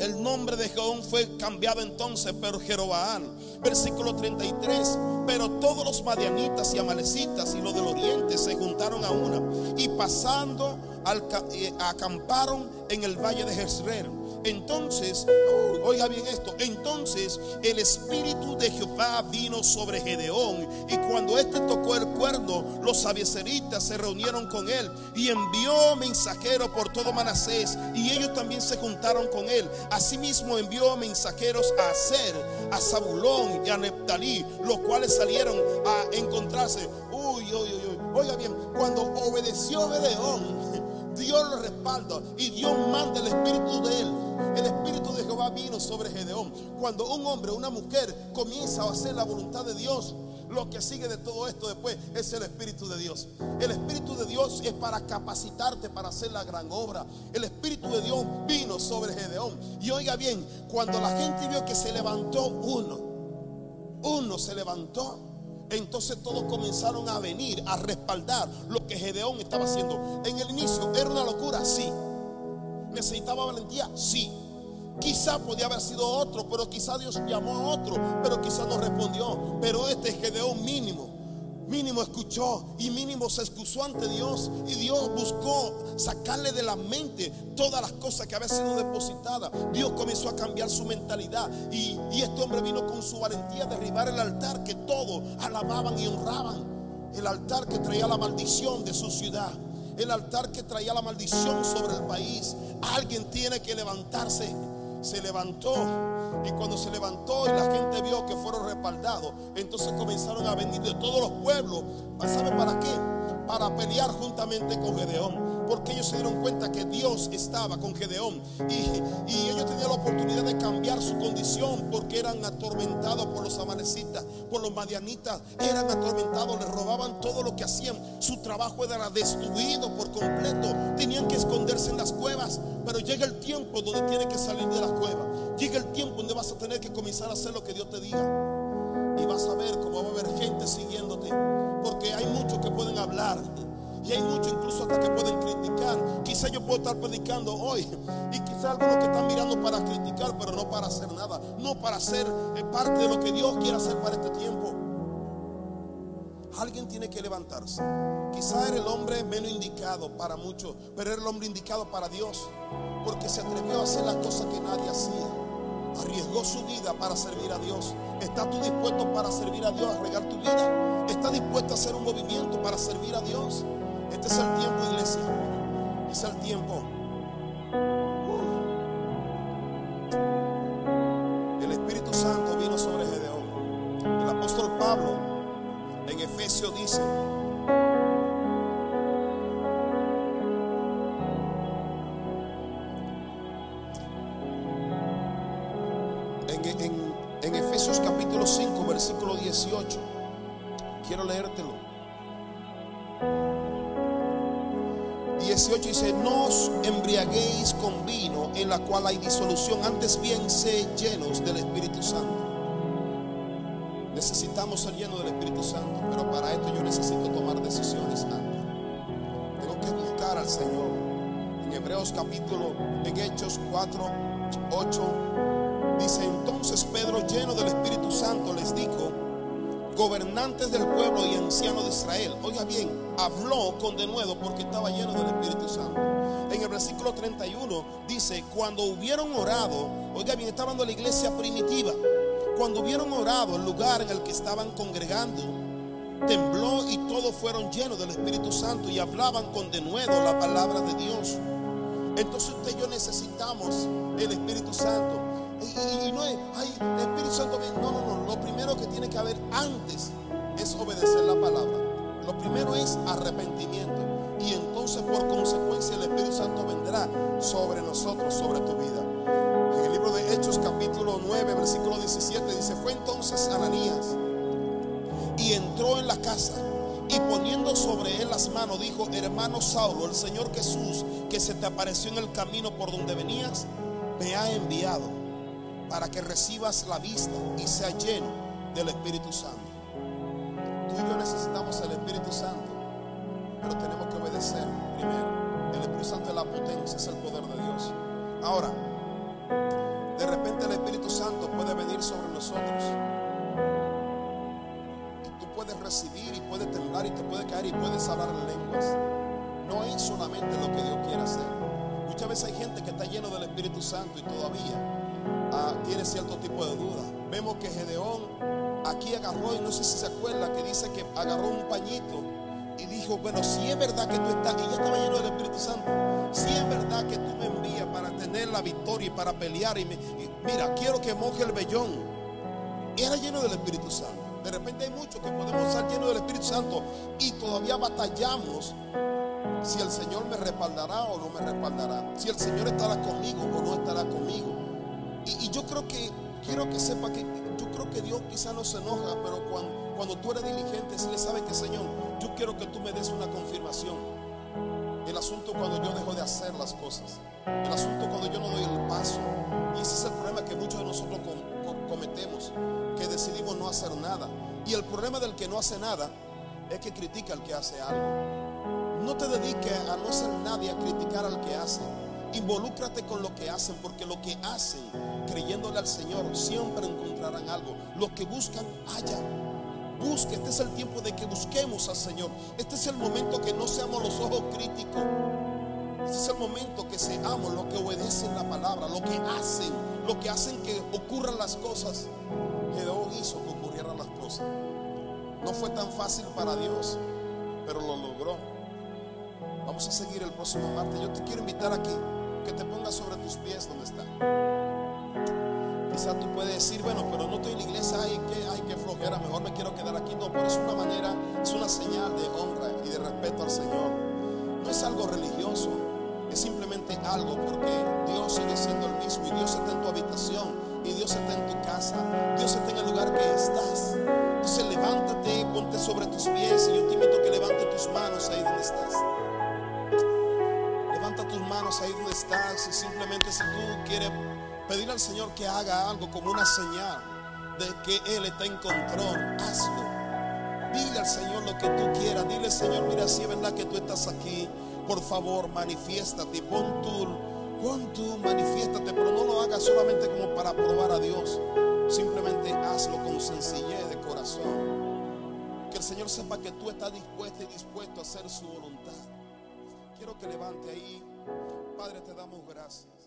El nombre de Gedeón fue cambiado entonces por Jerobaal. Versículo 33. Pero todos los madianitas y amalecitas y los del oriente se juntaron a una y pasando eh, acamparon en el valle de Jezreel. Entonces, oiga bien esto, entonces el espíritu de Jehová vino sobre Gedeón y cuando éste tocó el cuerno, los abieseritas se reunieron con él y envió mensajeros por todo Manasés y ellos también se juntaron con él. Asimismo envió mensajeros a Aser, a Zabulón y a Neptalí, los cuales salieron a encontrarse. Uy, uy, uy, Oiga bien, cuando obedeció Gedeón, *laughs* Dios lo respalda y Dios manda el espíritu de él. El espíritu de Jehová vino sobre Gedeón. Cuando un hombre una mujer comienza a hacer la voluntad de Dios, lo que sigue de todo esto después es el Espíritu de Dios. El Espíritu de Dios es para capacitarte para hacer la gran obra. El Espíritu de Dios vino sobre Gedeón. Y oiga bien, cuando la gente vio que se levantó uno, uno se levantó entonces todos comenzaron a venir a respaldar lo que Gedeón estaba haciendo. En el inicio era una locura, sí. Necesitaba valentía, sí. Quizá podía haber sido otro, pero quizá Dios llamó a otro, pero quizá no respondió. Pero este es Gedeón mínimo mínimo escuchó y mínimo se excusó ante Dios y Dios buscó sacarle de la mente todas las cosas que había sido depositadas. Dios comenzó a cambiar su mentalidad y, este hombre vino con su valentía a derribar el altar que todos alababan y honraban. El altar que traía la maldición de su ciudad. El altar que traía la maldición sobre el país. Alguien tiene que levantarse. Se levantó y cuando se levantó y la gente vio que fueron respaldados, entonces comenzaron a venir de todos los pueblos. ¿Sabe para qué? Para pelear juntamente con Gedeón porque ellos se dieron cuenta que Dios estaba con Gedeón. Y, ellos tenían la oportunidad de cambiar su condición porque eran atormentados por los amanecitas, por los madianitas, eran atormentados, les robaban todo lo que hacían, su trabajo era destruido por completo, tenían que esconderse en las cuevas, pero llega el tiempo donde tienen que salir de las cuevas, llega el tiempo donde vas a tener que comenzar a hacer lo que Dios te diga. Y vas a ver cómo va a haber gente siguiéndote, porque hay muchos que pueden hablar y hay muchos incluso hasta que pueden criticar. Quizá yo puedo estar predicando hoy. Y quizá algunos que están mirando para criticar, pero no para hacer nada. No para ser eh, parte de lo que Dios quiere hacer para este tiempo. Alguien tiene que levantarse. Quizá era el hombre menos indicado para muchos, pero era el hombre indicado para Dios. Porque se atrevió a hacer las cosas que nadie hacía. Arriesgó su vida para servir a Dios. ¿Estás tú dispuesto para servir a Dios, a regar tu vida? ¿Estás dispuesto a hacer un movimiento para servir a Dios? Este es el tiempo, iglesia. Es el tiempo. Cual hay disolución, antes bien sé llenos del Espíritu Santo. Necesitamos ser llenos del Espíritu Santo, pero para esto yo necesito tomar decisiones antes. Tengo que buscar al Señor. En Hebreos capítulo, en Hechos 4, 8, dice entonces Pedro lleno del Espíritu Santo les dijo, gobernantes del pueblo y ancianos de Israel. Oiga bien, habló con denuedo porque estaba lleno del Espíritu Santo. Versículo 31 dice, cuando hubieron orado, oiga bien, está hablando de la iglesia primitiva, cuando hubieron orado el lugar en el que estaban congregando, tembló y todos fueron llenos del Espíritu Santo y hablaban con denuedo la palabra de Dios. Entonces usted y yo necesitamos el Espíritu Santo. Y, no es, ay, el Espíritu Santo, no, no, no. Lo primero que tiene que haber antes es obedecer la palabra. Lo primero es arrepentimiento. Y entonces por consecuencia sobre nosotros, sobre tu vida. En el libro de Hechos capítulo 9, versículo 17 dice, fue entonces Ananías y entró en la casa y poniendo sobre él las manos dijo, hermano Saulo, el Señor Jesús que se te apareció en el camino por donde venías, me ha enviado para que recibas la vista y sea lleno del Espíritu Santo. Tú y yo necesitamos el Espíritu Santo, pero tenemos que obedecer primero. El Espíritu Santo es la potencia, es el poder de Dios. Ahora, de repente el Espíritu Santo puede venir sobre nosotros puedes recibir y puedes temblar y te puede caer y puedes hablar en lenguas. No es solamente lo que Dios quiere hacer. Muchas veces hay gente que está lleno del Espíritu Santo y todavía ah, tiene cierto tipo de duda. Vemos que Gedeón aquí agarró, y no sé si se acuerda, que dice que agarró un pañito y bueno, si es verdad que tú estás, y ya estaba lleno del Espíritu Santo, si es verdad que tú me envías para tener la victoria y para pelear, y, mira, quiero que moje el vellón. Era lleno del Espíritu Santo. De repente hay muchos que podemos estar llenos del Espíritu Santo y todavía batallamos si el Señor me respaldará o no me respaldará, si el Señor estará conmigo o no estará conmigo. Y, yo creo que, quiero que sepa que yo creo que Dios quizá no se enoja, pero cuando, cuando tú eres diligente, si le sabe que Señor, yo quiero que tú me des una confirmación. El asunto cuando yo dejo de hacer las cosas. El asunto cuando yo no doy el paso. Y ese es el problema que muchos de nosotros cometemos que decidimos no hacer nada. Y el problema del que no hace nada es que critica al que hace algo. No te dediques a no ser nadie a criticar al que hace. Involúcrate con lo que hacen, porque lo que hacen, creyéndole al Señor, siempre encontrarán algo. Lo que buscan, hallan. Busque, este es el tiempo de que busquemos al Señor. Este es el momento que no seamos los ojos críticos. Este es el momento que seamos los que obedecen la palabra, lo que hacen, lo que hacen que ocurran las cosas. Gedeón hizo que ocurrieran las cosas. No fue tan fácil para Dios, pero lo logró. Vamos a seguir el próximo martes. Yo te quiero invitar aquí que te pongas sobre tus pies donde está. Quizás tú puedes decir, bueno, pero no estoy en la iglesia, ay, que, ay, qué flojera, mejor me quiero quedar aquí. No, pero es una manera, es una señal de honra y de respeto al Señor. No es algo religioso, es simplemente algo porque Dios sigue siendo el mismo y Dios está en tu habitación y Dios está en tu casa. Dios está en el lugar que estás. Entonces levántate y ponte sobre tus pies y yo te invito a que levante tus manos ahí donde estás. Levanta tus manos ahí donde estás y simplemente si tú quieres pedir al Señor que haga algo como una señal de que Él está en control, hazlo. Dile al Señor lo que tú quieras. Dile, Señor, mira, si es verdad que tú estás aquí por favor, manifiéstate. Pon tu, pon tu, manifiéstate, pero no lo hagas solamente como para probar a Dios. Simplemente hazlo con sencillez de corazón. Que el Señor sepa que tú estás dispuesto y dispuesto a hacer su voluntad. Quiero que levante ahí. Padre, te damos gracias.